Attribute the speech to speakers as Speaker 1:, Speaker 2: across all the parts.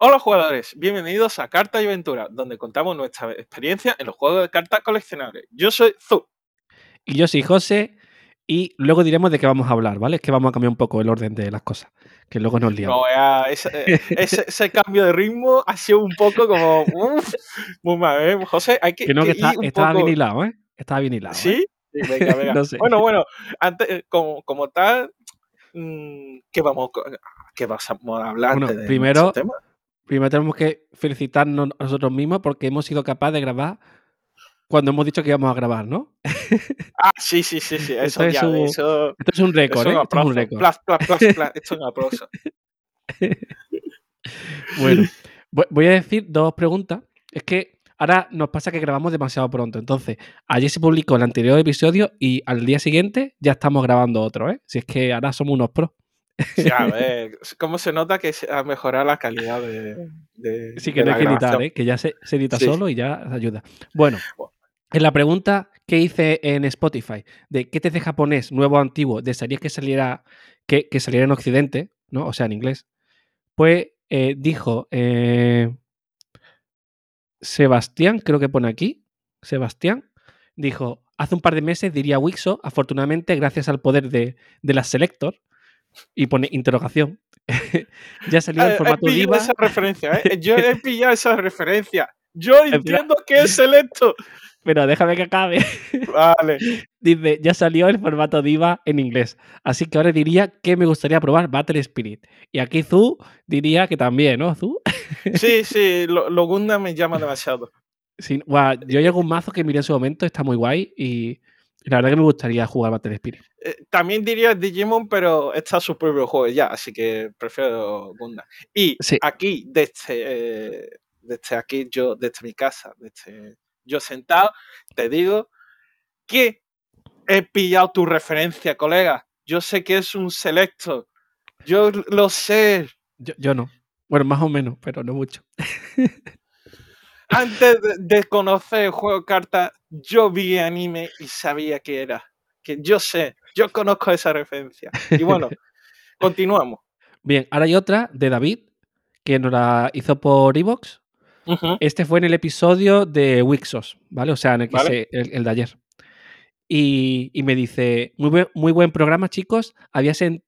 Speaker 1: Hola jugadores, bienvenidos a Carta y Aventura, donde contamos nuestra experiencia en los juegos de cartas coleccionables. Yo soy Zu.
Speaker 2: Y yo soy José, y luego diremos de qué vamos a hablar, ¿vale? Es que vamos a cambiar un poco el orden de las cosas, que luego nos liamos.
Speaker 1: No, ya, ese, eh, ese- ese cambio de ritmo ha sido un poco como. Uf, muy mal, ¿eh? José, hay que,
Speaker 2: que no, que
Speaker 1: que
Speaker 2: está- estaba
Speaker 1: poco-
Speaker 2: bien hilado, ¿eh? Estaba bien hilado. ¿eh?
Speaker 1: ¿Sí? Sí, Venga, venga.
Speaker 2: No sé.
Speaker 1: Bueno, bueno, antes, eh, como, como tal, mm, ¿qué vamos, qué vamos a hablar
Speaker 2: Bueno,
Speaker 1: de
Speaker 2: primero-
Speaker 1: nuestro tema?
Speaker 2: Primero tenemos que felicitarnos a nosotros mismos porque hemos sido capaces de grabar cuando hemos dicho que íbamos a grabar, ¿no?
Speaker 1: Ah, sí, sí, sí, sí, eso
Speaker 2: Esto es
Speaker 1: ya,
Speaker 2: un-
Speaker 1: eso.
Speaker 2: Esto es un récord,
Speaker 1: eso
Speaker 2: ¿eh? Esto es un récord.
Speaker 1: Plas, plas, plas, plas, Esto es un aplauso.
Speaker 2: Bueno, voy- voy a decir dos preguntas. Es que ahora nos pasa que grabamos demasiado pronto. Entonces, ayer se publicó el anterior episodio y al día siguiente ya estamos grabando otro, ¿eh? Si es que ahora somos unos pros.
Speaker 1: Sí, a ver, cómo se nota que se ha mejorado la calidad de. de
Speaker 2: Sí, que
Speaker 1: de
Speaker 2: no
Speaker 1: la
Speaker 2: hay que editar. ¿eh? Que ya se, se edita
Speaker 1: Sí.
Speaker 2: solo y ya ayuda. Bueno, en la pregunta que hice en Spotify de qué te hace japonés nuevo o antiguo desearías que saliera, que, que saliera en Occidente, ¿no? O sea, en inglés. Pues eh, dijo eh, Sebastián, creo que pone aquí. Sebastián dijo: Hace un par de meses diría Wixo, afortunadamente, gracias al poder de, de las Selector. Y pone interrogación. ya salió
Speaker 1: Eh,
Speaker 2: en
Speaker 1: he
Speaker 2: formato diva.
Speaker 1: esa referencia, ¿eh? Yo he pillado esa referencia. Yo entiendo que es selecto.
Speaker 2: Pero déjame que acabe.
Speaker 1: Vale.
Speaker 2: Dice, ya salió el formato diva en inglés. Así que ahora diría que me gustaría probar Battle Spirit. Y aquí Zu diría que también, ¿no? Zu.
Speaker 1: Sí, sí, lo, lo me llama demasiado.
Speaker 2: Sí, guau, yo llego un mazo que miré en su momento, está muy guay. Y la verdad que me gustaría jugar Battle Spirit.
Speaker 1: Eh, también diría Digimon, pero está su propio juego ya, así que prefiero Gundam. Y
Speaker 2: Sí.
Speaker 1: aquí, desde, eh, desde aquí, yo, desde mi casa, desde yo sentado, te digo que he pillado tu referencia, colega. Yo sé que es un selecto. Yo lo sé.
Speaker 2: Yo, yo no. Bueno, más o menos, pero no mucho.
Speaker 1: Antes de, de conocer el juego de cartas, yo vi anime y sabía que era. Que yo sé, yo conozco esa referencia. Y bueno, continuamos.
Speaker 2: Bien, ahora hay otra de David, que nos la hizo por Evox. Este fue en el episodio de Wixos, ¿vale? O sea, en el, que
Speaker 1: Vale.
Speaker 2: se- el, el de ayer. Y, y me dice, muy buen, muy buen programa, chicos. Había, sen-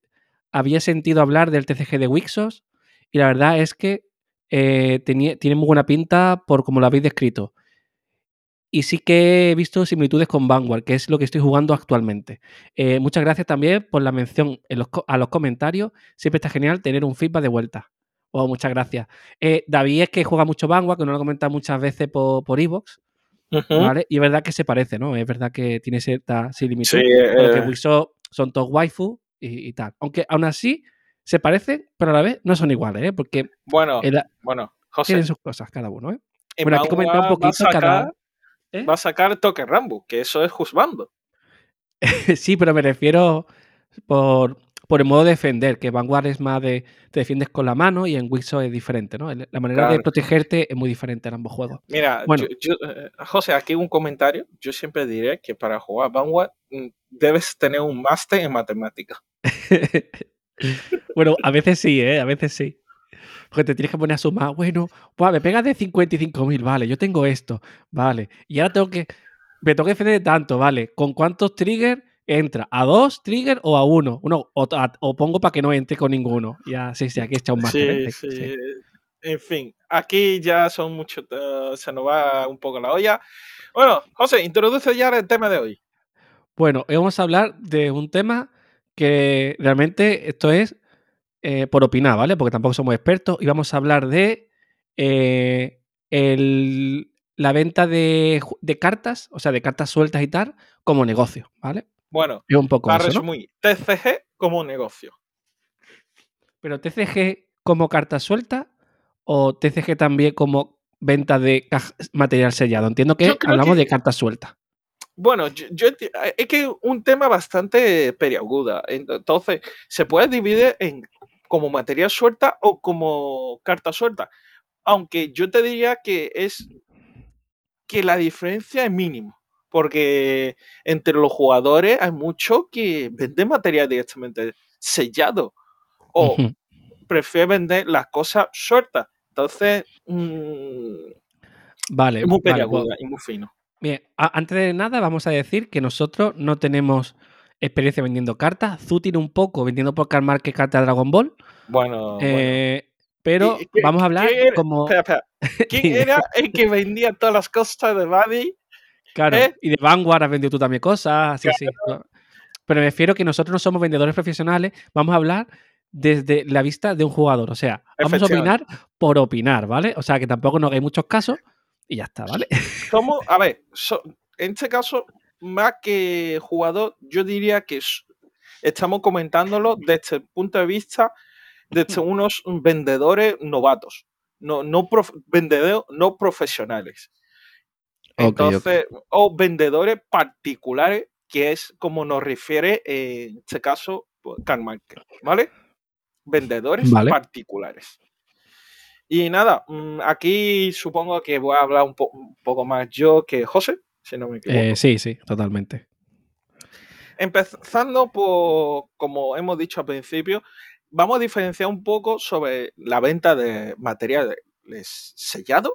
Speaker 2: había sentido hablar del TCG de Wixos y la verdad es que eh, tenía, tiene muy buena pinta por como lo habéis descrito. Y sí que he visto similitudes con Vanguard, que es lo que estoy jugando actualmente. Eh, muchas gracias también por la mención en los co- a los comentarios. Siempre está genial tener un feedback de vuelta. Oh, muchas gracias. Eh, David es que juega mucho Vanguard, que nos lo ha comentado muchas veces por, por Evox. ¿vale? Y es verdad que se parece, ¿no? Es verdad que tiene cierta similitud.
Speaker 1: Sí, eh,
Speaker 2: Wixos son todos waifu y, y tal. Aunque aún así se parecen, pero a la vez no son iguales, ¿eh? Porque
Speaker 1: bueno, bueno, José,
Speaker 2: tienen sus cosas cada uno, ¿eh?
Speaker 1: en
Speaker 2: Bueno, aquí comenta un poquito cada. ¿Eh?
Speaker 1: va a sacar Toque Rambo, que eso es Juzbando.
Speaker 2: sí, pero me refiero por, por el modo de defender, que Vanguard es más de te defiendes con la mano y en Wixos es diferente, ¿no? La manera de protegerte es muy diferente en ambos juegos.
Speaker 1: Mira,
Speaker 2: Bueno.
Speaker 1: yo- yo, eh, José, aquí un comentario. Yo siempre diré que para jugar Vanguard mm, debes tener un máster en matemáticas.
Speaker 2: bueno, a veces sí, ¿eh? A veces sí. Porque te tienes que poner a sumar, bueno, buah, me pegas de 55.000, vale, yo tengo esto, vale. Y ahora tengo que, me tengo que defender de tanto, vale. ¿Con cuántos triggers entra? ¿A dos triggers o a uno? uno o, a- o pongo para que no entre con ninguno. Ya, sí, sí, aquí está un máster.
Speaker 1: Sí,
Speaker 2: ¿eh?
Speaker 1: sí. En fin, aquí ya son muchos, eh, se nos va un poco la olla. Bueno, José, introduce ya el tema de hoy.
Speaker 2: Bueno, hoy vamos a hablar de un tema que realmente esto es eh, por opinar, ¿vale? Porque tampoco somos expertos y vamos a hablar de eh, el- la venta de, cartas, o sea, de cartas sueltas y tal, como negocio, ¿vale?
Speaker 1: Bueno,
Speaker 2: Es un poco
Speaker 1: para
Speaker 2: eso, ¿no?
Speaker 1: resumir, TCG como negocio.
Speaker 2: Pero TCG como carta suelta o TCG también como venta de material sellado. Entiendo que hablamos
Speaker 1: que-
Speaker 2: de cartas sueltas.
Speaker 1: Bueno, yo, yo enti- es que es un tema bastante periaguda. Entonces, se puede dividir en como material suelta o como carta suelta. Aunque yo te diría que es que la diferencia es mínima. Porque entre los jugadores hay muchos que venden material directamente sellado. O
Speaker 2: Ujú.
Speaker 1: prefieren vender las cosas sueltas. Entonces, mm,
Speaker 2: Vale,
Speaker 1: es muy
Speaker 2: vale, pues-
Speaker 1: y muy fino.
Speaker 2: Bien, antes de nada vamos a decir que nosotros no tenemos experiencia vendiendo cartas. Zu tiene un poco vendiendo por Carmar que carta de Dragon Ball.
Speaker 1: Bueno, bueno.
Speaker 2: eh, pero
Speaker 1: ¿Y qué-
Speaker 2: vamos a hablar
Speaker 1: quién
Speaker 2: como...
Speaker 1: Espera, espera. ¿Quién era el que vendía todas las cosas de Buddy?
Speaker 2: Claro,
Speaker 1: ¿Eh?
Speaker 2: y de Vanguard has vendido tú también cosas, sí, sí. no. Pero me refiero que nosotros no somos vendedores profesionales, vamos a hablar desde la vista de un jugador. O sea, vamos a opinar por opinar, ¿vale? O sea, que tampoco nos hagáis muchos casos y ya está, ¿vale?
Speaker 1: Somos, a ver, so- en este caso, más que jugador, yo diría que estamos comentándolo desde el punto de vista de unos vendedores novatos, no, no prof- vendedores no profesionales. Entonces, o vendedores particulares, que es como nos refiere eh, en este caso pues, Karl ¿vale? Vendedores
Speaker 2: Vale.
Speaker 1: particulares. Y nada, mm, aquí supongo que voy a hablar un, po- un poco más yo que José, si no me equivoco.
Speaker 2: Eh, sí, sí, totalmente.
Speaker 1: Empezando por, como hemos dicho al principio, vamos a diferenciar un poco sobre la venta de materiales sellados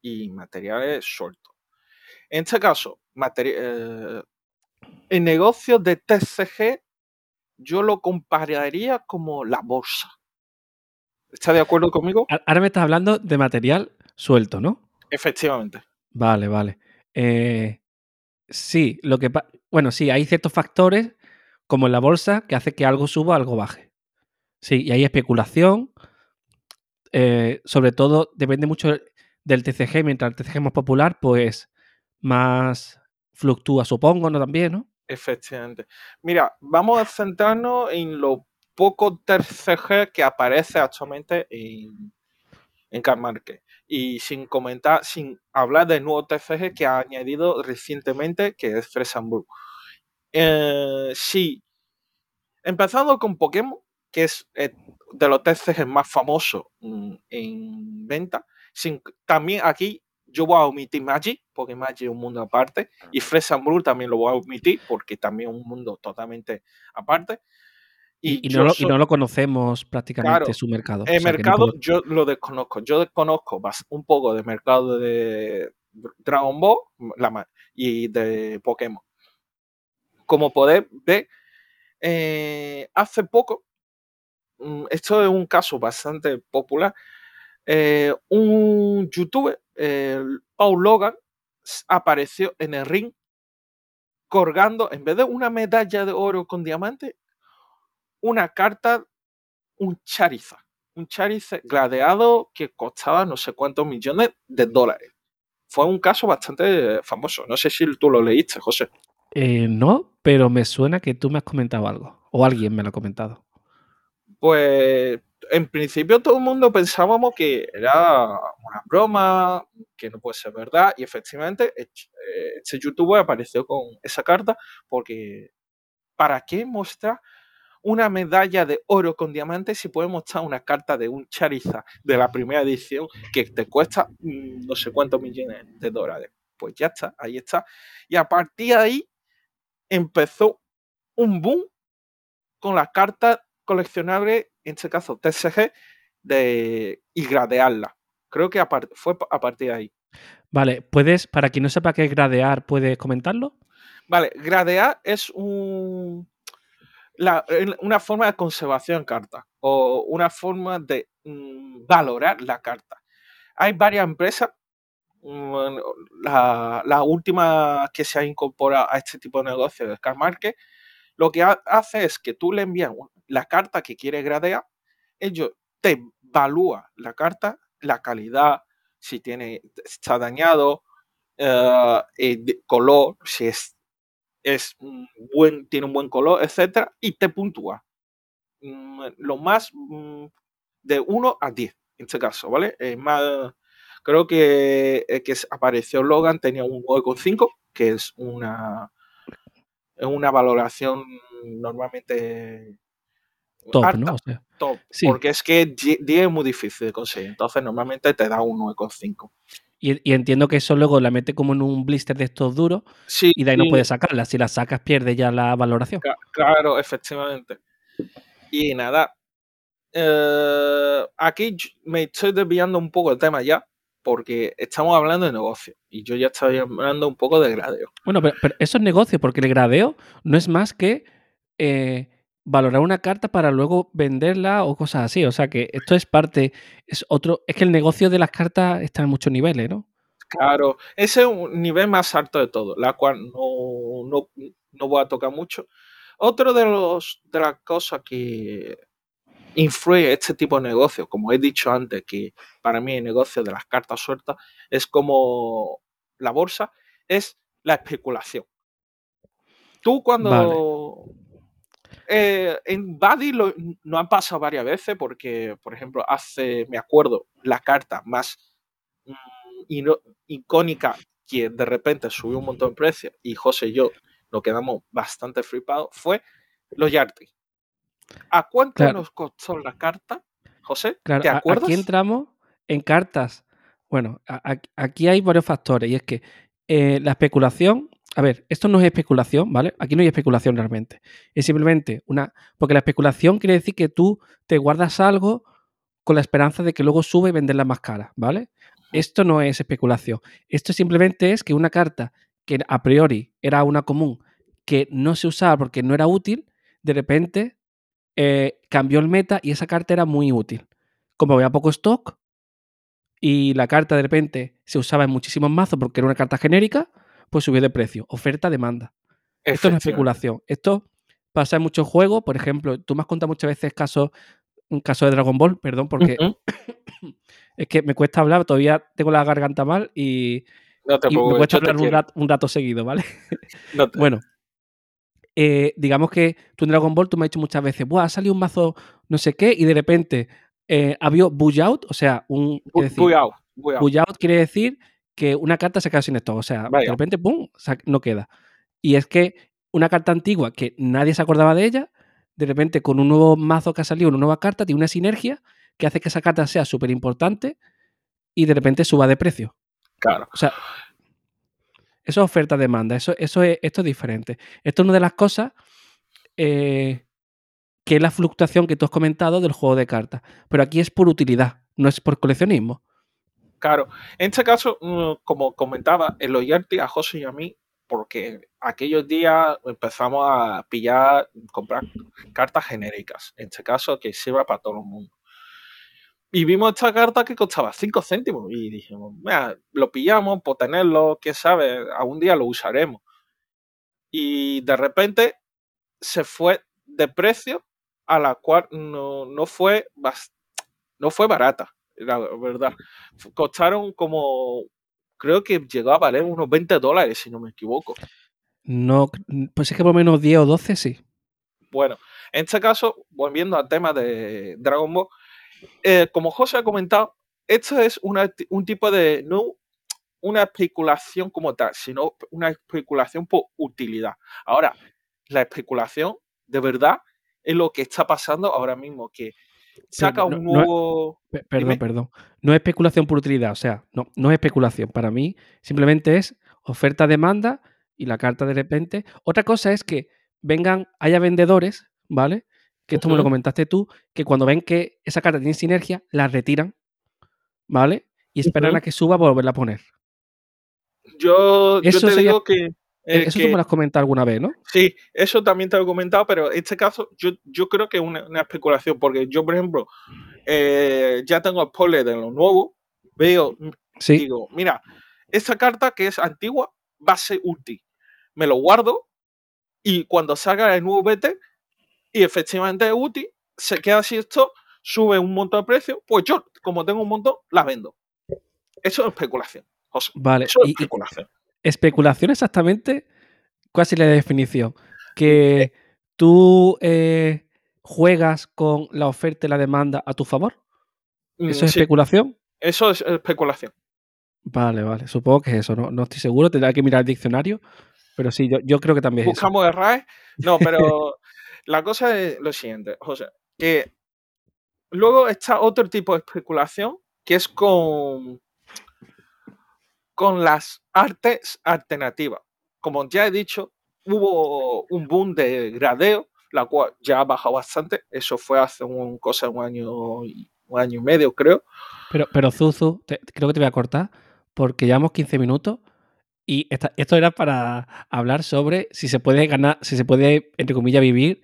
Speaker 1: y materiales sueltos. En este caso, eh, el negocio de TCG yo lo compararía como la bolsa. ¿Está de acuerdo conmigo?
Speaker 2: Ahora me estás hablando de material suelto, ¿no?
Speaker 1: Efectivamente.
Speaker 2: Vale, vale. Eh, sí, lo que bueno, sí, hay ciertos factores, como en la bolsa, que hace que algo suba algo baje. Sí, y hay especulación. eh, sobre todo, depende mucho del TCG. Mientras el TCG es más popular, pues más fluctúa, supongo, ¿no? También, ¿no?
Speaker 1: Efectivamente. Mira, vamos a centrarnos en lo poco TCG que aparece actualmente en, en Karl Marx. Y sin comentar, sin hablar del nuevo TCG que ha añadido recientemente, que es Fresanburg. Eh, sí, empezando con Pokémon, que es eh, de los TCG más famosos mm, en venta. Sin, también aquí yo voy a omitir Magic, porque Magic es un mundo aparte, y Fresanburg también lo voy a omitir, porque también es un mundo totalmente aparte.
Speaker 2: Y, no, lo, y
Speaker 1: soy-
Speaker 2: no lo conocemos prácticamente
Speaker 1: Claro,
Speaker 2: su mercado.
Speaker 1: el
Speaker 2: o sea que no
Speaker 1: mercado
Speaker 2: puedo-
Speaker 1: yo lo desconozco. Yo desconozco bas- un poco del mercado de Dragon Ball la y de Pokémon. Como podéis ver, eh, hace poco, mm, esto es un caso bastante popular, eh, un youtuber, eh, Paul Logan, apareció en el ring colgando, en vez de una medalla de oro con diamante, una carta, un Charizard. Un Charizard gradeado que costaba no sé cuántos millones de dólares. Fue un caso bastante famoso. No sé si tú lo leíste, José.
Speaker 2: Eh, no, pero me suena que tú me has comentado algo. O alguien me lo ha comentado.
Speaker 1: Pues en principio todo el mundo pensábamos que era una broma, que no puede ser verdad, y efectivamente eh, este youtuber apareció con esa carta porque ¿para qué mostrar una medalla de oro con diamantes si puedes mostrar una carta de un Charizard de la primera edición que te cuesta mm, no sé cuántos millones de dólares? Pues ya está, ahí está. Y a partir de ahí empezó un boom con las cartas coleccionables, en este caso TCG, de, y gradearla. Creo que a fue a partir de ahí.
Speaker 2: Vale, puedes, para quien no sepa qué es gradear, ¿puedes comentarlo?
Speaker 1: Vale, gradear es un, la- una forma de conservación en carta o una forma de mm, valorar la carta. Hay varias empresas, mm, la, última que se ha incorporado a este tipo de negocio Carl Market, lo que ha- hace es que tú le envías la carta que quieres gradear, ellos te evalúan la carta, la calidad, si tiene, está dañado, eh, el de- color, si es, es un buen, tiene un buen color, etcétera, y te puntúa. Mm, Lo más mm, de 1 a 10, en este caso, ¿vale? Eh, más, creo que el que apareció Logan tenía un 9,5, que es una, es una valoración normalmente
Speaker 2: Top,
Speaker 1: alta,
Speaker 2: ¿no? O sea,
Speaker 1: top,
Speaker 2: Sí.
Speaker 1: porque es que 10 es muy difícil de conseguir, entonces normalmente te da un 9,5.
Speaker 2: Y, y entiendo que eso luego la mete como en un blister de estos duros
Speaker 1: Sí,
Speaker 2: y de ahí no puedes sacarla. Si la sacas, pierde ya la valoración.
Speaker 1: Claro, efectivamente. Y nada, eh, aquí me estoy desviando un poco del tema ya, porque estamos hablando de negocio y yo ya estoy hablando un poco de gradeo.
Speaker 2: Bueno, pero, pero eso es negocio, porque el gradeo no es más que eh, valorar una carta para luego venderla o cosas así. O sea que esto es parte, es otro, es que el negocio de las cartas está en muchos niveles, ¿no?
Speaker 1: Claro, ese es un nivel más alto de todo, la cual no, no, no voy a tocar mucho. Otro de los de las cosas que influye este tipo de negocio, como he dicho antes, que para mí el negocio de las cartas sueltas es como la bolsa, es la especulación. Tú cuando eh, en Buddy lo, no han pasado varias veces porque, por ejemplo, hace, me acuerdo, la carta más mm, icónica que de repente subió un montón de precio y José y yo nos quedamos bastante flipados fue los Yardi. ¿A cuánto
Speaker 2: Claro.
Speaker 1: nos costó la carta, José?
Speaker 2: Claro,
Speaker 1: ¿Te acuerdas?
Speaker 2: aquí entramos en cartas. Bueno, a- a- aquí hay varios factores y es que eh, la especulación, a ver, esto no es especulación, ¿vale? Aquí no hay especulación realmente. Es simplemente una, porque la especulación quiere decir que tú te guardas algo con la esperanza de que luego sube y venderla más cara, ¿vale? Esto no es especulación. Esto simplemente es que una carta que a priori era una común, que no se usaba porque no era útil, de repente eh, cambió el meta y esa carta era muy útil. Como había poco stock y la carta de repente se usaba en muchísimos mazos porque era una carta genérica, pues subió de precio. Oferta, demanda. Esto no es especulación. Esto pasa en muchos juegos. Por ejemplo, tú me has contado muchas veces casos, un caso de Dragon Ball, perdón, porque es que me cuesta hablar, todavía tengo la garganta mal y,
Speaker 1: No te
Speaker 2: y me cuesta
Speaker 1: yo te
Speaker 2: hablar un rato, un rato seguido, ¿vale?
Speaker 1: No te-
Speaker 2: Bueno, eh, digamos que tú en Dragon Ball tú me has dicho muchas veces, Buah, ha salido un mazo no sé qué, y de repente eh, había bull out, o sea, un.
Speaker 1: Bu-
Speaker 2: Es decir,
Speaker 1: buy out, buy out.
Speaker 2: bull out quiere decir que una carta se queda sin stock, o sea, de repente, ¡pum! no queda. Y es que una carta antigua que nadie se acordaba de ella, de repente con un nuevo mazo que ha salido, una nueva carta, tiene una sinergia que hace que esa carta sea súper importante y de repente suba de precio.
Speaker 1: Claro.
Speaker 2: O sea, eso es oferta-demanda, eso, eso es, esto es diferente. Esto es una de las cosas eh, que es la fluctuación que tú has comentado del juego de cartas. Pero aquí es por utilidad, no es por coleccionismo.
Speaker 1: Claro, en este caso, mm, como comentaba, el oyente a José y a mí, porque aquellos días empezamos a pillar, comprar cartas genéricas, en este caso que sirva para todo el mundo. Y vimos esta carta que costaba 5 céntimos y dijimos, mira, lo pillamos por tenerlo, quién sabe, algún día lo usaremos. Y de repente se fue de precio a la cual no, no fue no fue barata, la verdad. Costaron como, creo que llegó a valer unos 20 dólares, si no me equivoco.
Speaker 2: No, pues es que por menos 10 o 12 sí.
Speaker 1: Bueno, en este caso, volviendo al tema de Dragon Ball, eh, como José ha comentado, esto es una un tipo de, no una especulación como tal, sino una especulación por utilidad. Ahora, la especulación, de verdad, es lo que está pasando ahora mismo, que saca
Speaker 2: no-
Speaker 1: un
Speaker 2: no-
Speaker 1: nuevo...
Speaker 2: Pe- Perdón,
Speaker 1: Dime.
Speaker 2: perdón. No es especulación por utilidad, o sea, no, no es especulación. Para mí simplemente es oferta-demanda y la carta de repente. Otra cosa es que vengan, haya vendedores, ¿vale? Que esto me lo comentaste tú, que cuando ven que esa carta tiene sinergia, la retiran, ¿vale? Y esperan a que suba para volverla a poner.
Speaker 1: Yo, yo
Speaker 2: Eso
Speaker 1: te
Speaker 2: sería-
Speaker 1: digo que, eh,
Speaker 2: Eso
Speaker 1: que-
Speaker 2: tú me lo has comentado alguna vez, ¿no?
Speaker 1: sí, eso también te lo he comentado, pero en este caso yo, yo creo que es una, una especulación, porque yo, por ejemplo, eh, ya tengo spoiler de lo nuevo, veo,
Speaker 2: Sí.
Speaker 1: digo, mira, esta carta que es antigua va a ser útil. Me lo guardo y cuando salga el nuevo BT y efectivamente es útil, se queda así esto, sube un montón de precio, pues yo, como tengo un montón, la vendo. Eso es especulación, José.
Speaker 2: Vale.
Speaker 1: Eso es
Speaker 2: y- y
Speaker 1: especulación.
Speaker 2: exactamente, ¿cuál sería la definición? Que tú eh, juegas con la oferta y la demanda a tu favor.
Speaker 1: Mm,
Speaker 2: ¿Eso es
Speaker 1: sí,
Speaker 2: especulación?
Speaker 1: eso es especulación.
Speaker 2: Vale, vale. Supongo que es eso. No, no estoy seguro. Tendrá que mirar el diccionario. Pero sí, yo, yo creo que también es.
Speaker 1: Buscamos el RAE. No, pero la cosa es lo siguiente, José, que luego está otro tipo de especulación que es con, con las artes alternativas. Como ya he dicho, hubo un boom de gradeo la cual ya ha bajado bastante. Eso fue hace un cosa un año, un año y medio, creo.
Speaker 2: Pero, pero Zuzu, creo que te voy a cortar porque llevamos 15 minutos y esto era para hablar sobre si se puede ganar, si se puede, entre comillas, vivir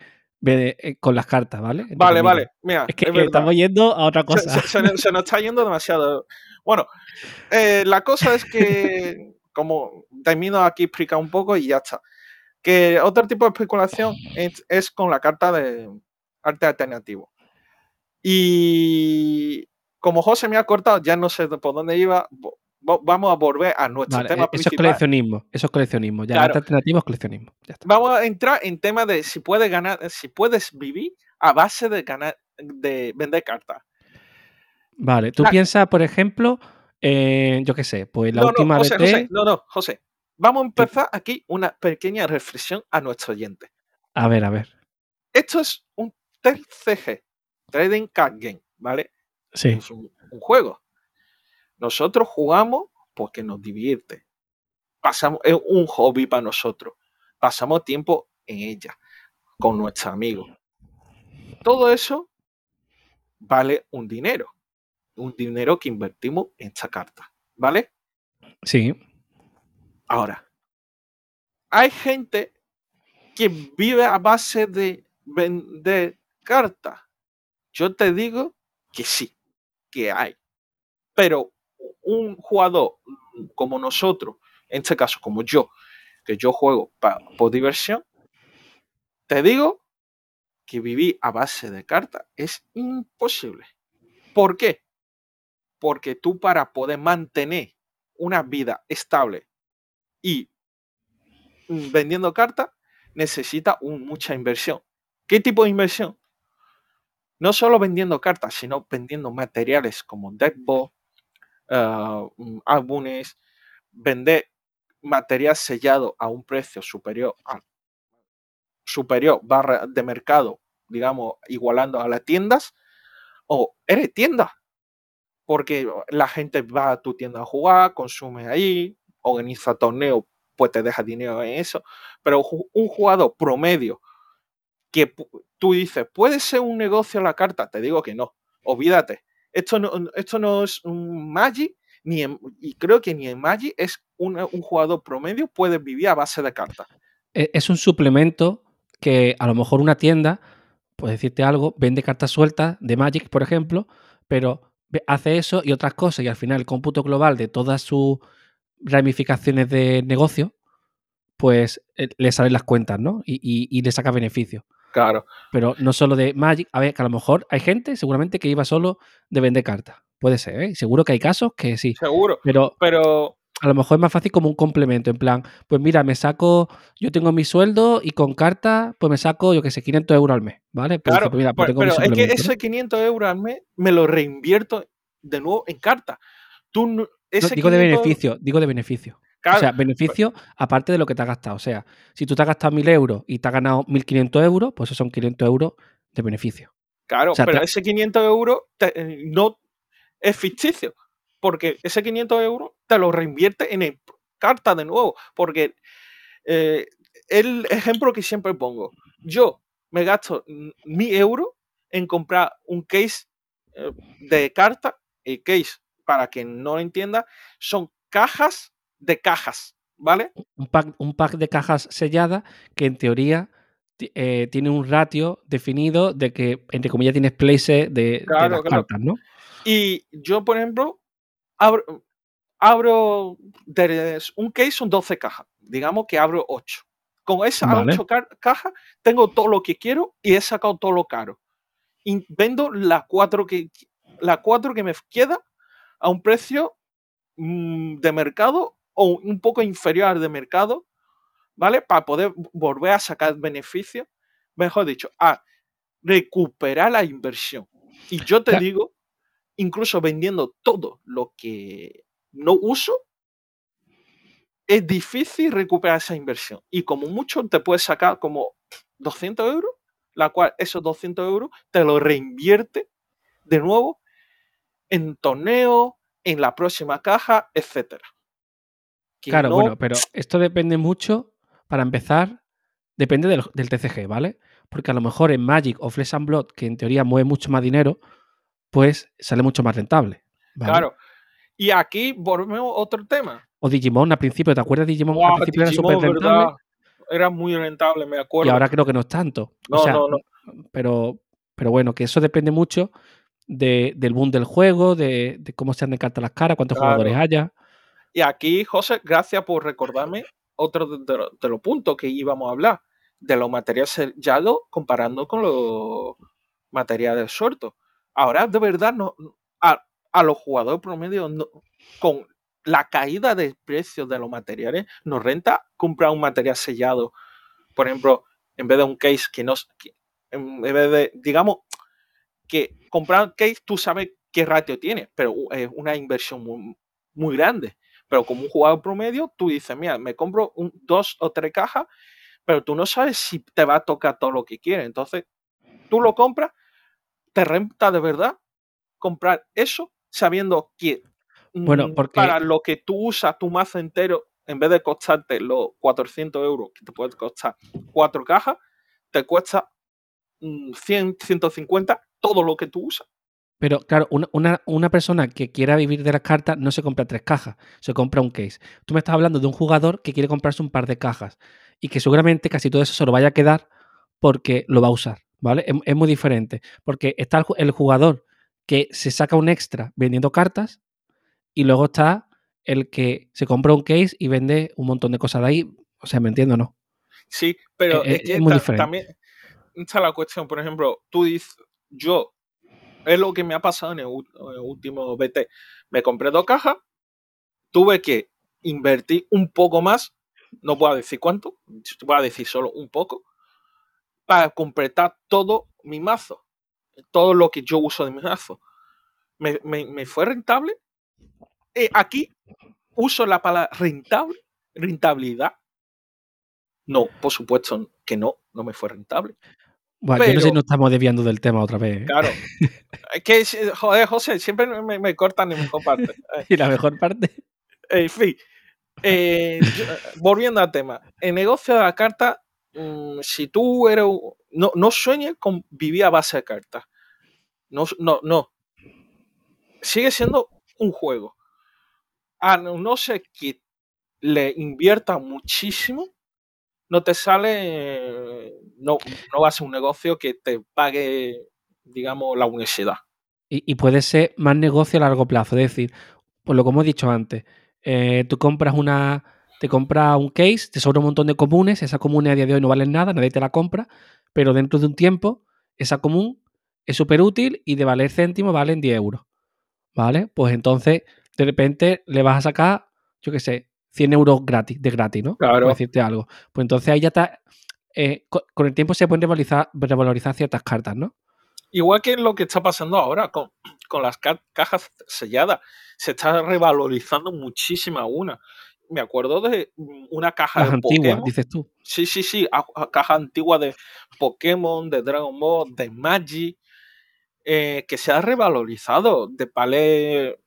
Speaker 2: con las cartas, ¿vale?
Speaker 1: Vale, vale. Mira,
Speaker 2: Es que
Speaker 1: es
Speaker 2: eh, estamos yendo a otra cosa.
Speaker 1: se- se nos- se nos está yendo demasiado. Bueno, eh, la cosa es que, como termino aquí explicar un poco y ya está. Que otro tipo de especulación es, es con la carta de arte alternativo. Y como José me ha cortado, ya no sé por dónde iba. Vamos a volver a nuestro
Speaker 2: Vale,
Speaker 1: tema
Speaker 2: eh, eso es
Speaker 1: principal.
Speaker 2: coleccionismo, eso es coleccionismo. Ya,
Speaker 1: Claro.
Speaker 2: la alternativa es coleccionismo. Ya está.
Speaker 1: Vamos a entrar en tema de si puedes ganar, si puedes vivir a base de ganar, de vender cartas.
Speaker 2: Vale, tú
Speaker 1: La-
Speaker 2: piensas, por ejemplo, eh, yo qué sé, pues la
Speaker 1: no,
Speaker 2: última
Speaker 1: no, José, José, no, no, José. Vamos a empezar aquí una pequeña reflexión a nuestro oyente.
Speaker 2: a ver, a ver.
Speaker 1: Esto es un TCG, Trading Card Game, ¿vale?
Speaker 2: Sí,
Speaker 1: Es un, un juego. Nosotros jugamos porque nos divierte. Pasamos, es un hobby para nosotros. Pasamos tiempo en ella, con nuestros amigos. Todo eso vale un dinero. Un dinero que invertimos en esta carta, ¿vale?
Speaker 2: sí.
Speaker 1: Ahora, hay gente que vive a base de vender cartas. Yo te digo que sí, que hay. Pero un jugador como nosotros, en este caso como yo, que yo juego por diversión, te digo que vivir a base de cartas es imposible. ¿Por qué? Porque tú para poder mantener una vida estable y vendiendo cartas necesita mucha inversión. ¿Qué tipo de inversión? No solo vendiendo cartas, sino vendiendo materiales como deckbox, ah, mm, álbumes, vender material sellado a un precio superior al superior barra de mercado, digamos, igualando a las tiendas, o eres tienda, porque la gente va a tu tienda a jugar, consume ahí, organiza torneos, pues te deja dinero en eso, pero un jugador promedio que tú dices, ¿puede ser un negocio la carta? Te digo que no, olvídate. Esto no, esto no es un Magic, ni en- y creo que ni en Magic es un, jugador promedio puede vivir a base de cartas.
Speaker 2: E- Es un suplemento que a lo mejor una tienda, pues decirte algo, vende cartas sueltas de Magic, por ejemplo, pero hace eso y otras cosas y al final el cómputo global de todas sus ramificaciones de negocio, pues eh, le salen las cuentas, ¿no? Y, y- y le saca beneficio.
Speaker 1: Claro,
Speaker 2: Pero no solo de Magic, a ver, que a lo mejor hay gente seguramente que iba solo de vender cartas. Puede ser, ¿eh? Seguro que hay casos que sí.
Speaker 1: seguro.
Speaker 2: Pero
Speaker 1: Pero
Speaker 2: a lo mejor es más fácil como un complemento, en plan, pues mira, me saco, yo tengo mi sueldo y con carta, pues me saco, yo que sé, 500 euros al mes, ¿vale? Pues
Speaker 1: Claro,
Speaker 2: dice, pues mira, pues
Speaker 1: pero,
Speaker 2: mi
Speaker 1: pero es que ese 500 euros al mes me lo reinvierto de nuevo en carta. Tú,
Speaker 2: No,
Speaker 1: ese
Speaker 2: digo de
Speaker 1: 500
Speaker 2: beneficio, digo de beneficio.
Speaker 1: Claro,
Speaker 2: O sea, beneficio aparte de lo que te has gastado. O sea, si tú te has gastado 1000 euros y te has ganado 1500 euros, pues esos son 500 euros de beneficio.
Speaker 1: claro,
Speaker 2: o sea,
Speaker 1: pero
Speaker 2: te-
Speaker 1: ese 500 euros te- eh, no es ficticio, porque ese 500 euros te lo reinvierte en el carta de nuevo, porque eh, el ejemplo que siempre pongo, yo me gasto mi euro en comprar un case eh, de carta, el case, para quien no lo entienda, son cajas de cajas, ¿vale?
Speaker 2: Un pack, un pack de cajas selladas que en teoría eh, tiene un ratio definido de que, entre comillas, tienes places de, de
Speaker 1: Claro,
Speaker 2: las
Speaker 1: claro.
Speaker 2: cartas, ¿no?
Speaker 1: Y yo, por ejemplo, abro, abro un case son 12 cajas. Digamos que abro 8. Con esas
Speaker 2: Vale.
Speaker 1: 8 cajas tengo todo lo que quiero y he sacado todo lo caro. Y vendo las 4 que, la cuatro que me queda a un precio mm, de mercado o un poco inferior al de mercado, ¿vale? Para poder volver a sacar beneficios, mejor dicho, a recuperar la inversión. Y yo te digo, incluso vendiendo todo lo que no uso, es difícil recuperar esa inversión. Y como mucho te puedes sacar como 200 euros, la cual esos 200 euros te lo reinvierte de nuevo en torneo, en la próxima caja, etcétera.
Speaker 2: Claro,
Speaker 1: no-
Speaker 2: bueno, pero esto depende mucho, para empezar, depende del, del TCG, ¿vale? porque a lo mejor en Magic o Flesh and Blood, que en teoría mueve mucho más dinero, pues sale mucho más rentable. ¿vale?
Speaker 1: Claro. Y aquí volvemos a otro tema.
Speaker 2: O Digimon al principio, ¿te acuerdas de Digimon? Al principio era súper
Speaker 1: ¿verdad?
Speaker 2: rentable
Speaker 1: Era muy rentable, me acuerdo.
Speaker 2: y ahora creo que no es tanto. O
Speaker 1: No,
Speaker 2: sea,
Speaker 1: no, no.
Speaker 2: Pero, pero bueno, que eso depende mucho de- del boom del juego, de, de cómo se han de cartas las caras, cuántos
Speaker 1: Claro.
Speaker 2: jugadores haya.
Speaker 1: Y aquí, José, gracias por recordarme otro de, de- de los puntos que íbamos a hablar, de los materiales sellados comparando con los materiales sueltos. Ahora, de verdad, no, a, a los jugadores promedio, no- con la caída de precios de los materiales, nos renta comprar un material sellado. Por ejemplo, en vez de un case que no... que- en vez de, digamos, que comprar un case tú sabes qué ratio tiene, pero es una inversión muy, muy grande. Pero como un jugador promedio, tú dices, mira, me compro un, dos o tres cajas, pero tú no sabes si te va a tocar todo lo que quieres. Entonces, tú lo compras, te renta de verdad comprar eso sabiendo que
Speaker 2: Bueno,
Speaker 1: mm,
Speaker 2: porque-
Speaker 1: para lo que tú usas tu mazo entero, en vez de costarte los 400 euros que te puede costar cuatro cajas, te cuesta mm, 100, 150 todo lo que tú usas.
Speaker 2: Pero claro, una, una- una persona que quiera vivir de las cartas no se compra tres cajas, se compra un case. Tú me estás hablando de un jugador que quiere comprarse un par de cajas y que seguramente casi todo eso se lo vaya a quedar porque lo va a usar, ¿vale? Es, es muy diferente, porque está el, ju- el jugador que se saca un extra vendiendo cartas y luego está el que se compra un case y vende un montón de cosas de ahí. O sea, ¿me entiendo no?
Speaker 1: Sí, pero
Speaker 2: Eh,
Speaker 1: es,
Speaker 2: eh,
Speaker 1: que
Speaker 2: es muy diferente.
Speaker 1: también está la cuestión, por ejemplo, tú dices, yo, es lo que me ha pasado en el, último BT, me compré dos cajas, tuve que invertir un poco más, no puedo decir cuánto, a decir solo un poco, para completar todo mi mazo, todo lo que yo uso de mi mazo. Me, me- me fue rentable. Eh, aquí uso la palabra rentable, rentabilidad. No, por supuesto que no, no me fue rentable.
Speaker 2: Buah, yo no sé si nos estamos desviando del tema otra vez. ¿eh?
Speaker 1: Claro. Es que, joder, José, siempre me, me cortan mi mejor parte. Eh,
Speaker 2: Y la mejor parte.
Speaker 1: En fin, eh, yo- volviendo al tema. El negocio de la carta, mm, si tú eres. No, no sueñes con vivir a base de cartas. No, no, no. Sigue siendo un juego. A no ser que le invierta muchísimo, no te sale. No, no va a ser un negocio que te pague, digamos, la universidad.
Speaker 2: Y, y puede ser más negocio a largo plazo. Es decir, por lo que hemos dicho antes, eh, tú compras una. Te compras un case, te sobra un montón de comunes, esa común a día de hoy no vale nada, nadie te la compra, pero dentro de un tiempo, esa común es súper útil y de valer céntimos valen 10 euros. ¿Vale? Pues entonces, de repente le vas a sacar, yo qué sé, 100 euros gratis, de gratis, ¿no?
Speaker 1: Claro.
Speaker 2: Por decirte algo. Pues entonces ahí ya está. eh, co- con el tiempo se pueden revalorizar, revalorizar ciertas cartas, ¿no?
Speaker 1: Igual que lo que está pasando ahora con, con las ca- cajas selladas. Se está revalorizando muchísima una. Me acuerdo de mm, una caja de Pokémon.
Speaker 2: dices tú.
Speaker 1: Sí, sí, sí. a- a- caja antigua de Pokémon, de Dragon Ball, de Magic. eh, que se ha revalorizado. De palé,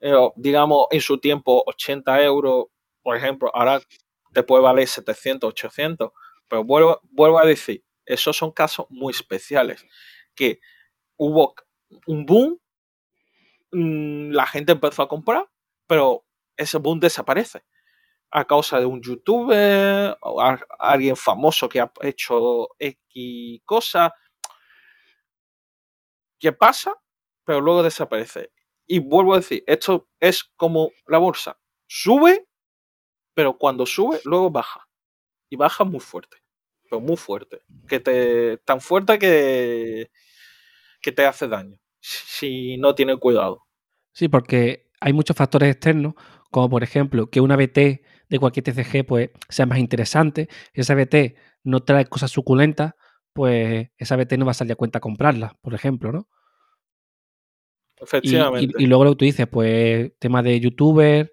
Speaker 1: eh, digamos, en su tiempo 80 euros, por ejemplo, ahora te puede valer 700, 800. Pero vuelvo, vuelvo a decir, esos son casos muy especiales. Que hubo un boom, mm, la gente empezó a comprar, pero ese boom desaparece a causa de un youtuber o alguien famoso que ha hecho X cosa. ¿Qué pasa? Pero luego desaparece. Y vuelvo a decir, esto es como la bolsa. Sube, pero cuando sube, luego baja. Y baja muy fuerte. Pero muy fuerte. Que te, tan fuerte que, que te hace daño. Si no tienes cuidado.
Speaker 2: Sí, porque hay muchos factores externos, como por ejemplo que una BT de cualquier TCG pues, sea más interesante. Si esa BT no trae cosas suculentas, pues esa BT no va a salir a cuenta comprarla, por ejemplo, ¿no? Y, y-
Speaker 1: Efectivamente.
Speaker 2: y luego lo que tú dices, pues tema de youtubers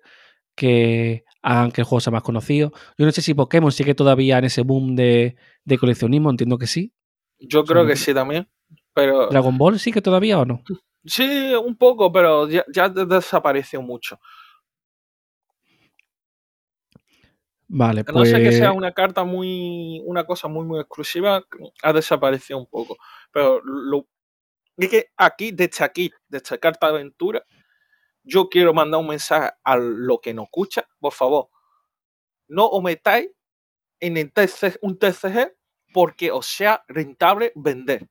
Speaker 2: que hagan que el juego sea más conocido. Yo no sé si Pokémon sigue todavía en ese boom de, de coleccionismo, entiendo que sí.
Speaker 1: Yo creo que sí también. Pero
Speaker 2: ¿Dragon Ball sigue todavía o no?
Speaker 1: sí, un poco, pero ya, ya desapareció mucho.
Speaker 2: Vale,
Speaker 1: A no ser que sea
Speaker 2: pues.
Speaker 1: una carta muy. una cosa muy, muy exclusiva, ha desaparecido un poco. Pero lo. Es que aquí, desde aquí, desde Carta de Aventura, yo quiero mandar un mensaje a lo que nos escucha, por favor. No os metáis en un TCG porque os sea rentable vender.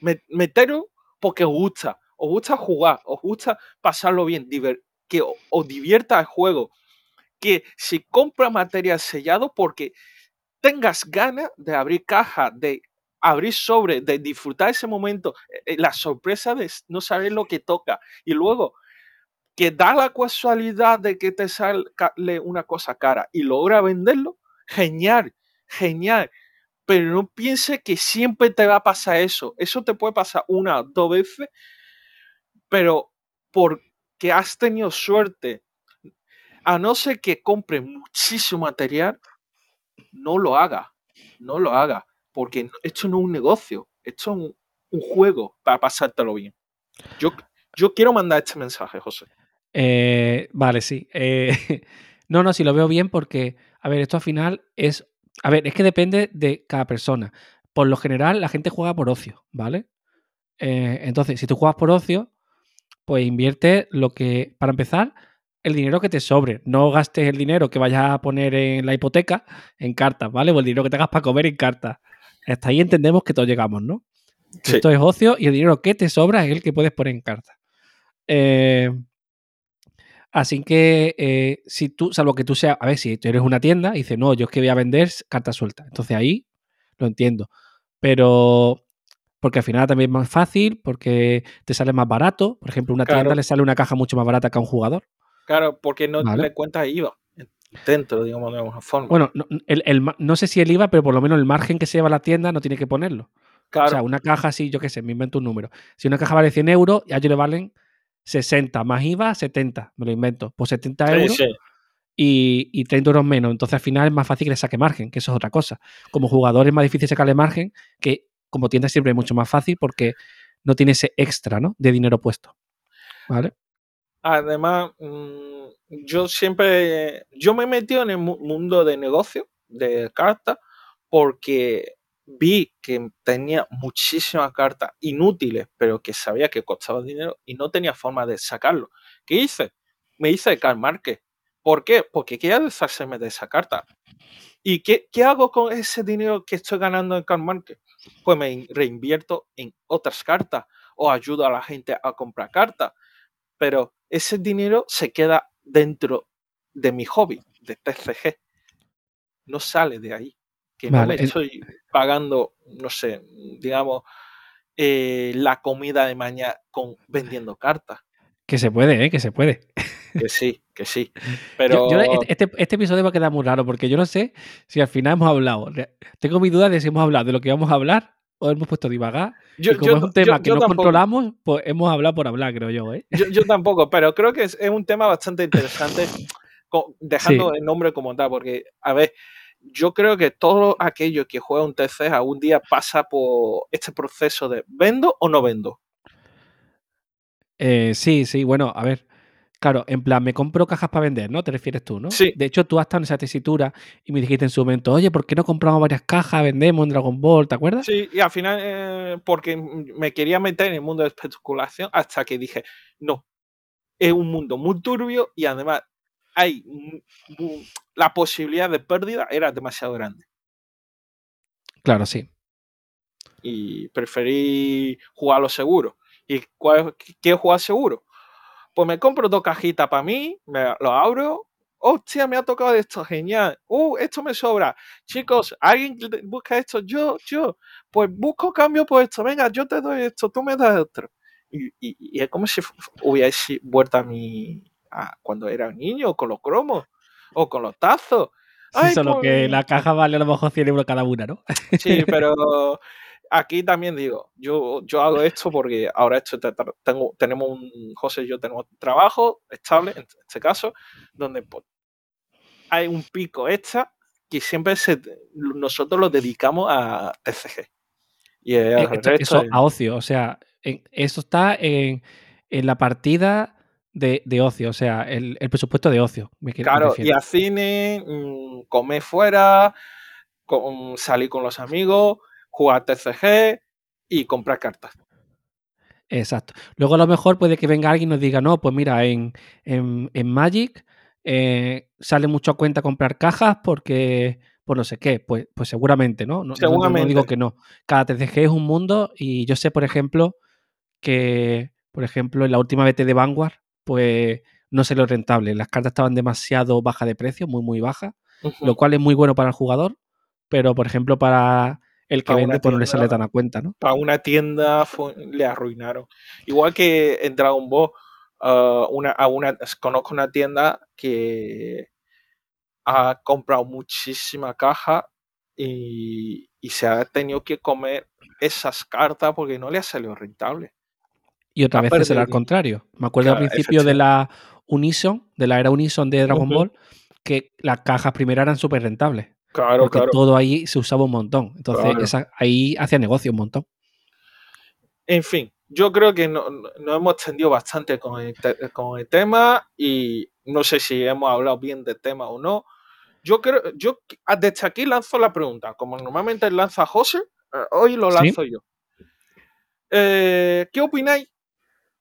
Speaker 1: Me- Meteros porque os gusta, os gusta jugar, os gusta pasarlo bien, que os divierta el juego. Que si compra material sellado porque tengas ganas de abrir caja, de abrir sobre, de disfrutar ese momento, eh, eh, la sorpresa de no saber lo que toca. Y luego, que da la casualidad de que te sale una cosa cara y logra venderlo, genial, genial. Pero no piense que siempre te va a pasar eso. Eso te puede pasar una dos veces, pero porque has tenido suerte. A no ser que compre muchísimo material, no lo haga. No lo haga. Porque esto no es un negocio. Esto es un, un juego para pasártelo bien. Yo, yo quiero mandar este mensaje, José.
Speaker 2: Eh, vale, sí. Eh, no, no, sí lo veo bien porque, a ver, esto al final es. A ver, es que depende de cada persona. Por lo general, la gente juega por ocio, ¿vale? Eh, entonces, si tú juegas por ocio, pues invierte lo que. Para empezar, el dinero que te sobre. No gastes el dinero que vayas a poner en la hipoteca en cartas, ¿vale? O el dinero que tengas para comer en cartas. Hasta ahí entendemos que todos llegamos, ¿no?
Speaker 1: Sí.
Speaker 2: Esto es ocio y el dinero que te sobra es el que puedes poner en cartas. Eh, así que eh, si tú, salvo que tú seas, a ver, si tú eres una tienda y dices, no, yo es que voy a vender cartas sueltas. Entonces ahí lo entiendo. Pero porque al final también es más fácil, porque te sale más barato. Por ejemplo, una tienda le sale una caja mucho más barata que a un jugador.
Speaker 1: Claro, porque no
Speaker 2: Vale.
Speaker 1: le cuentas IVA dentro, digamos, de alguna forma.
Speaker 2: Bueno, no, el- el no sé si el IVA, pero por lo menos el margen que se lleva la tienda no tiene que ponerlo.
Speaker 1: claro,
Speaker 2: O sea, una caja así, yo qué sé, me invento un número. Si una caja vale 100 euros, a ellos le valen 60, más IVA 70, me lo invento. Pues 70
Speaker 1: sí,
Speaker 2: euros
Speaker 1: sí.
Speaker 2: y, y 30 euros menos. Entonces al final es más fácil que le saque margen, que eso es otra cosa. Como jugador es más difícil sacarle margen, que como tienda siempre es mucho más fácil porque no tiene ese extra, ¿no? De dinero puesto. ¿Vale?
Speaker 1: Además, mm, yo siempre, yo me metido en el mu- mundo de negocio, de cartas, porque vi que tenía muchísimas cartas inútiles, pero que sabía que costaban dinero y no tenía forma de sacarlo. ¿Qué hice? Me hice de Karl Market. ¿Por qué? Porque quería deshacerme de esa carta. ¿Y qué, qué hago con ese dinero que estoy ganando en Karl Market? Pues me in- reinvierto en otras cartas o ayudo a la gente a comprar cartas. Pero ese dinero se queda dentro de mi hobby, de TCG. No sale de ahí. Que no
Speaker 2: Vale,
Speaker 1: me estoy pagando, no sé, digamos, eh, la comida de mañana con vendiendo cartas.
Speaker 2: Que se puede, ¿eh? Que se puede.
Speaker 1: Que sí, que sí. Pero
Speaker 2: yo este, este- este episodio va a quedar muy raro porque yo no sé si al final hemos hablado. Tengo mi duda de si hemos hablado de lo que íbamos a hablar o hemos puesto divagar.
Speaker 1: yo,
Speaker 2: y como
Speaker 1: yo-
Speaker 2: es un tema
Speaker 1: yo-
Speaker 2: que no
Speaker 1: tampoco.
Speaker 2: controlamos, pues hemos hablado por hablar, creo yo, ¿eh?
Speaker 1: Yo, tampoco, pero creo que es, es un tema bastante interesante, dejando el nombre como tal, porque, a ver, yo creo que todo aquello que juega un TC algún día pasa por este proceso de ¿vendo o no vendo?
Speaker 2: Eh, sí, sí, bueno, a ver. Claro, en plan, me compro cajas para vender, ¿no? Te refieres tú, ¿no?
Speaker 1: Sí.
Speaker 2: De hecho, tú has estado en esa tesitura y me dijiste en su momento, oye, ¿por qué no compramos varias cajas, vendemos en Dragon Ball, ¿te acuerdas?
Speaker 1: Sí, y al final, eh, porque me quería meter en el mundo de especulación hasta que dije, no, es un mundo muy turbio y además hay la posibilidad de pérdida era demasiado grande.
Speaker 2: Claro, sí.
Speaker 1: y preferí jugar lo seguro. ¿Y cuál, qué jugar seguro? Pues me compro dos cajitas para mí, me lo abro. Hostia, me ha tocado esto, genial. Uh, esto me sobra. Chicos, ¿alguien busca esto? Yo, yo. Pues busco cambio por esto. Venga, yo te doy esto, tú me das otro. Y, y- y es como si hubiese vuelto a mi. a cuando era niño, con los cromos o con los tazos. Ay,
Speaker 2: Solo que
Speaker 1: pues-
Speaker 2: la caja vale a lo mejor 100 euros cada una, ¿no?
Speaker 1: Sí, pero aquí también digo, yo, yo hago esto porque ahora esto te- te- tengo, tenemos un, José y yo tenemos un trabajo estable, en este caso, donde pues, hay un pico extra que siempre se, nosotros lo dedicamos a TCG. Y
Speaker 2: Eh, eso
Speaker 1: es-
Speaker 2: a ocio, o sea, en- eso está en, en la partida de, de ocio, o sea, el, el presupuesto de ocio. Me, quiero- me
Speaker 1: Claro, y a cine, mm, comer fuera, con salir con los amigos, jugar TCG y comprar cartas.
Speaker 2: Exacto. Luego a lo mejor puede que venga alguien y nos diga, no, pues mira, en, en, en Magic eh, sale mucho a cuenta comprar cajas porque, pues no sé qué, pues, pues seguramente, ¿no? No,
Speaker 1: Seguramente.
Speaker 2: no digo que no. Cada TCG es un mundo y yo sé, por ejemplo, que, por ejemplo, en la última BT de Vanguard, pues no se lo rentable. Las cartas estaban demasiado bajas de precio, muy, muy bajas, lo cual es muy bueno para el jugador, pero, por ejemplo, para el que vende, pues no le sale tan a cuenta, ¿no?
Speaker 1: Para una tienda fue- le arruinaron. Igual que en Dragon Ball, ah, una, a una, conozco una tienda que ha comprado muchísima caja y, y se ha tenido que comer esas cartas porque no le ha salido rentable.
Speaker 2: Y otra
Speaker 1: Ha
Speaker 2: vez será al contrario. Me acuerdo al principio de la Unison, de la era Unison de Dragon. Ball, que las cajas primeras eran súper rentables.
Speaker 1: Claro,
Speaker 2: Porque
Speaker 1: claro.
Speaker 2: todo ahí se usaba un montón. Entonces,
Speaker 1: Claro.
Speaker 2: esa- ahí hacía negocio un montón.
Speaker 1: En fin, yo creo que no- no- nos hemos extendido bastante con el, con el tema y no sé si hemos hablado bien del tema o no. Yo creo, yo ah, desde aquí lanzo la pregunta, como normalmente lanza José, eh, hoy lo
Speaker 2: Sí.
Speaker 1: lanzo yo. Eh, ¿Qué opináis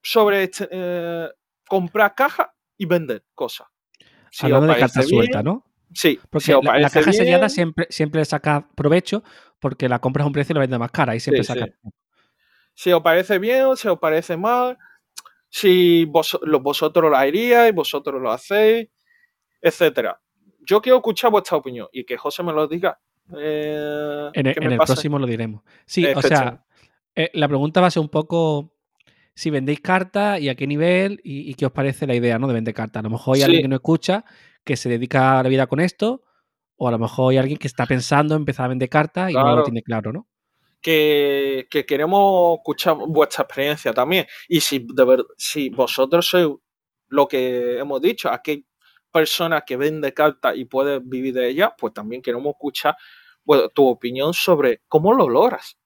Speaker 1: sobre este, eh, comprar cajas y vender cosas? Si
Speaker 2: Hablando de
Speaker 1: bien,
Speaker 2: sueltas, ¿no?
Speaker 1: Sí,
Speaker 2: Porque
Speaker 1: si
Speaker 2: la, caja sellada
Speaker 1: bien,
Speaker 2: siempre, siempre le saca provecho porque la compras a un precio y la vendes más cara. Ahí siempre
Speaker 1: Sí,
Speaker 2: saca.
Speaker 1: sí. si os parece bien, si os parece mal, si vos, lo- vosotros lo haríais, vosotros lo hacéis, etcétera. Yo quiero escuchar vuestra opinión y que José me lo diga. eh,
Speaker 2: En el,
Speaker 1: que
Speaker 2: en el próximo lo diremos. Sí, o sea, eh, la pregunta va a ser un poco si vendéis cartas y a qué nivel y, y qué os parece la idea ¿no? de vender cartas. A lo mejor hay alguien que no escucha, que se dedica a la vida con esto, o a lo mejor hay alguien que está pensando en empezar a vender cartas y no lo tiene claro, ¿no?
Speaker 1: que, que queremos escuchar vuestra experiencia también. Y si, de ver- si vosotros sois lo que hemos dicho, aquella persona que vende cartas y puede vivir de ellas, pues también queremos escuchar bueno, tu opinión sobre cómo lo logras.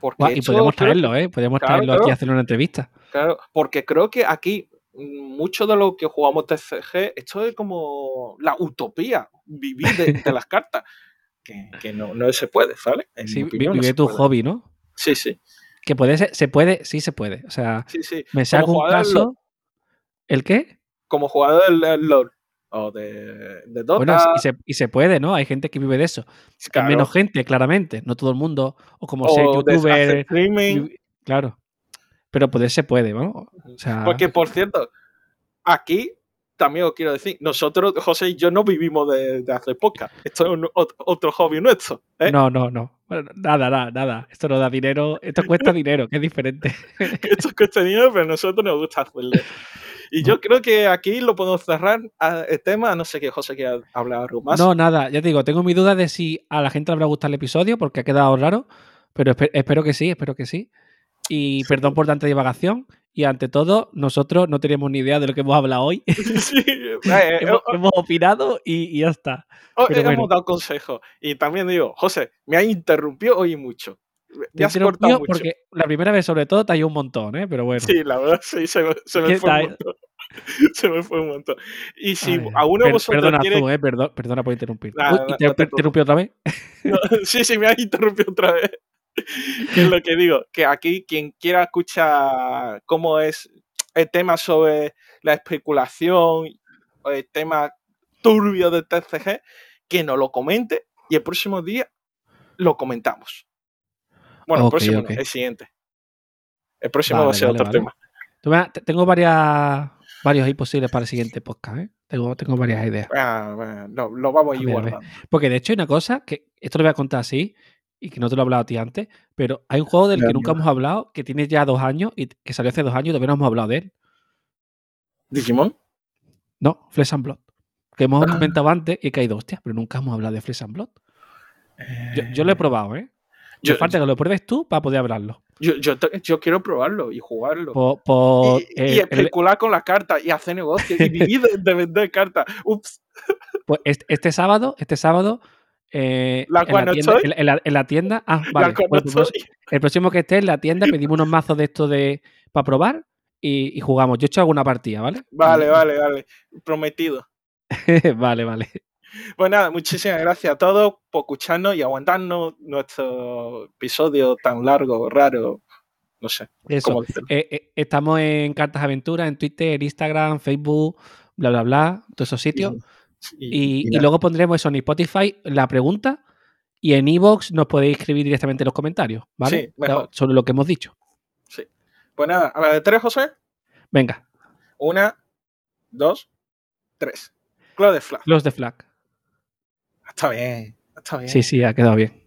Speaker 1: Porque
Speaker 2: y podemos traerlo, ¿eh? Podemos
Speaker 1: claro,
Speaker 2: traerlo aquí a hacer una entrevista.
Speaker 1: Claro, porque creo que aquí mucho de lo que jugamos TCG, esto es como la utopía, vivir de, de las cartas, que, que no, no se puede, ¿vale? En
Speaker 2: Sí,
Speaker 1: opinión,
Speaker 2: vive tu
Speaker 1: puede.
Speaker 2: hobby, ¿no?
Speaker 1: Sí, sí,
Speaker 2: Que puede ser, se puede, sí se puede. O sea,
Speaker 1: sí, sí.
Speaker 2: me
Speaker 1: del LoL,
Speaker 2: caso. ¿El qué?
Speaker 1: como jugador del, LoL o de, de Dota,
Speaker 2: Bueno, y se, y se puede, ¿no? Hay gente que vive de eso. Hay menos gente, claramente. No todo el mundo. O como ser
Speaker 1: o
Speaker 2: youtuber.
Speaker 1: streaming.
Speaker 2: Claro. Pero poder se puede, ¿no? O sea,
Speaker 1: Porque, por cierto, aquí también os quiero decir, nosotros, José y yo, no vivimos de, de hacer podcast. Esto es un- otro hobby nuestro. ¿eh?
Speaker 2: no, no, no. Bueno, nada, nada, nada. Esto no da dinero. Esto cuesta dinero, que es diferente.
Speaker 1: esto es contenido, pero a nosotros nos gusta hacerlo. Y yo creo que aquí lo podemos cerrar a- el tema, a no sé qué José quiere hablar algo más.
Speaker 2: No, nada. Ya te digo, tengo mi duda de si a la gente le habrá gustado el episodio, porque ha quedado raro. Pero espe- espero que sí, espero que sí. Y perdón por tanta divagación. Y ante todo, nosotros no tenemos ni idea de lo que hemos hablado hoy.
Speaker 1: Sí, eh,
Speaker 2: hemos,
Speaker 1: eh,
Speaker 2: hemos opinado y, y ya está.
Speaker 1: oh,
Speaker 2: pero
Speaker 1: hemos
Speaker 2: bueno.
Speaker 1: dado consejos. Y también digo, José, me has interrumpido hoy mucho.
Speaker 2: Te
Speaker 1: has cortado mucho.
Speaker 2: porque la primera vez, sobre todo, te ha ido un montón, ¿eh? Pero bueno.
Speaker 1: Sí, la verdad, sí, se me, se me
Speaker 2: ¿Qué
Speaker 1: fue un montón. Se me fue un montón. Y si
Speaker 2: Ay,
Speaker 1: a uno de
Speaker 2: per-
Speaker 1: vosotros
Speaker 2: perdona,
Speaker 1: quiere...
Speaker 2: Azul, ¿eh? Perdón- perdona por interrumpir.
Speaker 1: Nada,
Speaker 2: Uy,
Speaker 1: no-
Speaker 2: ¿y
Speaker 1: no
Speaker 2: te,
Speaker 1: te
Speaker 2: te interrumpí otra vez?
Speaker 1: No, sí, sí, me has interrumpido otra vez. que es lo que digo, que aquí quien quiera escuchar cómo es el tema sobre la especulación, o el tema turbio del TCG, que nos lo comente y el próximo día lo comentamos. Bueno, el próximo no, el siguiente. El próximo va a ser
Speaker 2: vale,
Speaker 1: otro
Speaker 2: vale.
Speaker 1: tema.
Speaker 2: Tengo varias, varios ahí posibles para el siguiente podcast, ¿eh? Tengo, tengo varias ideas.
Speaker 1: Ah, bueno, no, lo vamos a ir guardando.
Speaker 2: Porque de hecho hay una cosa que esto lo voy a contar así y que no te lo he hablado a ti antes, pero hay un juego del que nunca hemos hablado, que tiene ya dos años y que salió hace dos años y todavía no hemos hablado de él.
Speaker 1: ¿Digimon?
Speaker 2: No, Flesh and Blood. Que hemos
Speaker 1: Ah.
Speaker 2: comentado antes y he caído, hostia, pero nunca hemos hablado de Flesh and Blood. Yo, yo lo he probado, ¿eh? Me
Speaker 1: Yo,
Speaker 2: falta que lo pruebes tú para poder hablarlo.
Speaker 1: yo, yo, te- yo quiero probarlo y jugarlo.
Speaker 2: Por, por,
Speaker 1: y, y
Speaker 2: eh, el-
Speaker 1: especular con las cartas y hacer negocio y vivir de, de vender cartas. Ups,
Speaker 2: pues este, este sábado, este sábado, eh,
Speaker 1: La
Speaker 2: en,
Speaker 1: cual
Speaker 2: la
Speaker 1: no
Speaker 2: tienda,
Speaker 1: estoy.
Speaker 2: en, en la, en la tienda. Ah,
Speaker 1: la
Speaker 2: vale.
Speaker 1: no
Speaker 2: pues, el próximo que esté en la tienda pedimos unos mazos de estos de para probar y, y jugamos. Yo he hecho alguna partida, ¿vale?
Speaker 1: Vale, vale, vale. Prometido.
Speaker 2: vale, vale.
Speaker 1: Pues nada, muchísimas gracias a todos por escucharnos y aguantarnos nuestro episodio tan largo, raro. No sé.
Speaker 2: Eso. Eh, eh, estamos en Cartas Aventuras, en Twitter, Instagram, Facebook, bla, bla, bla, todos esos sitios. Y, luego pondremos eso en Spotify, la pregunta, y en Evox nos podéis escribir directamente en los comentarios, ¿vale?
Speaker 1: Sí.
Speaker 2: Sobre lo que hemos dicho.
Speaker 1: Sí. Pues nada, a la de tres, José.
Speaker 2: Venga,
Speaker 1: Una, dos, tres. Close de flag.
Speaker 2: Close the flag.
Speaker 1: Está bien, está bien.
Speaker 2: Sí, sí, ha quedado bien.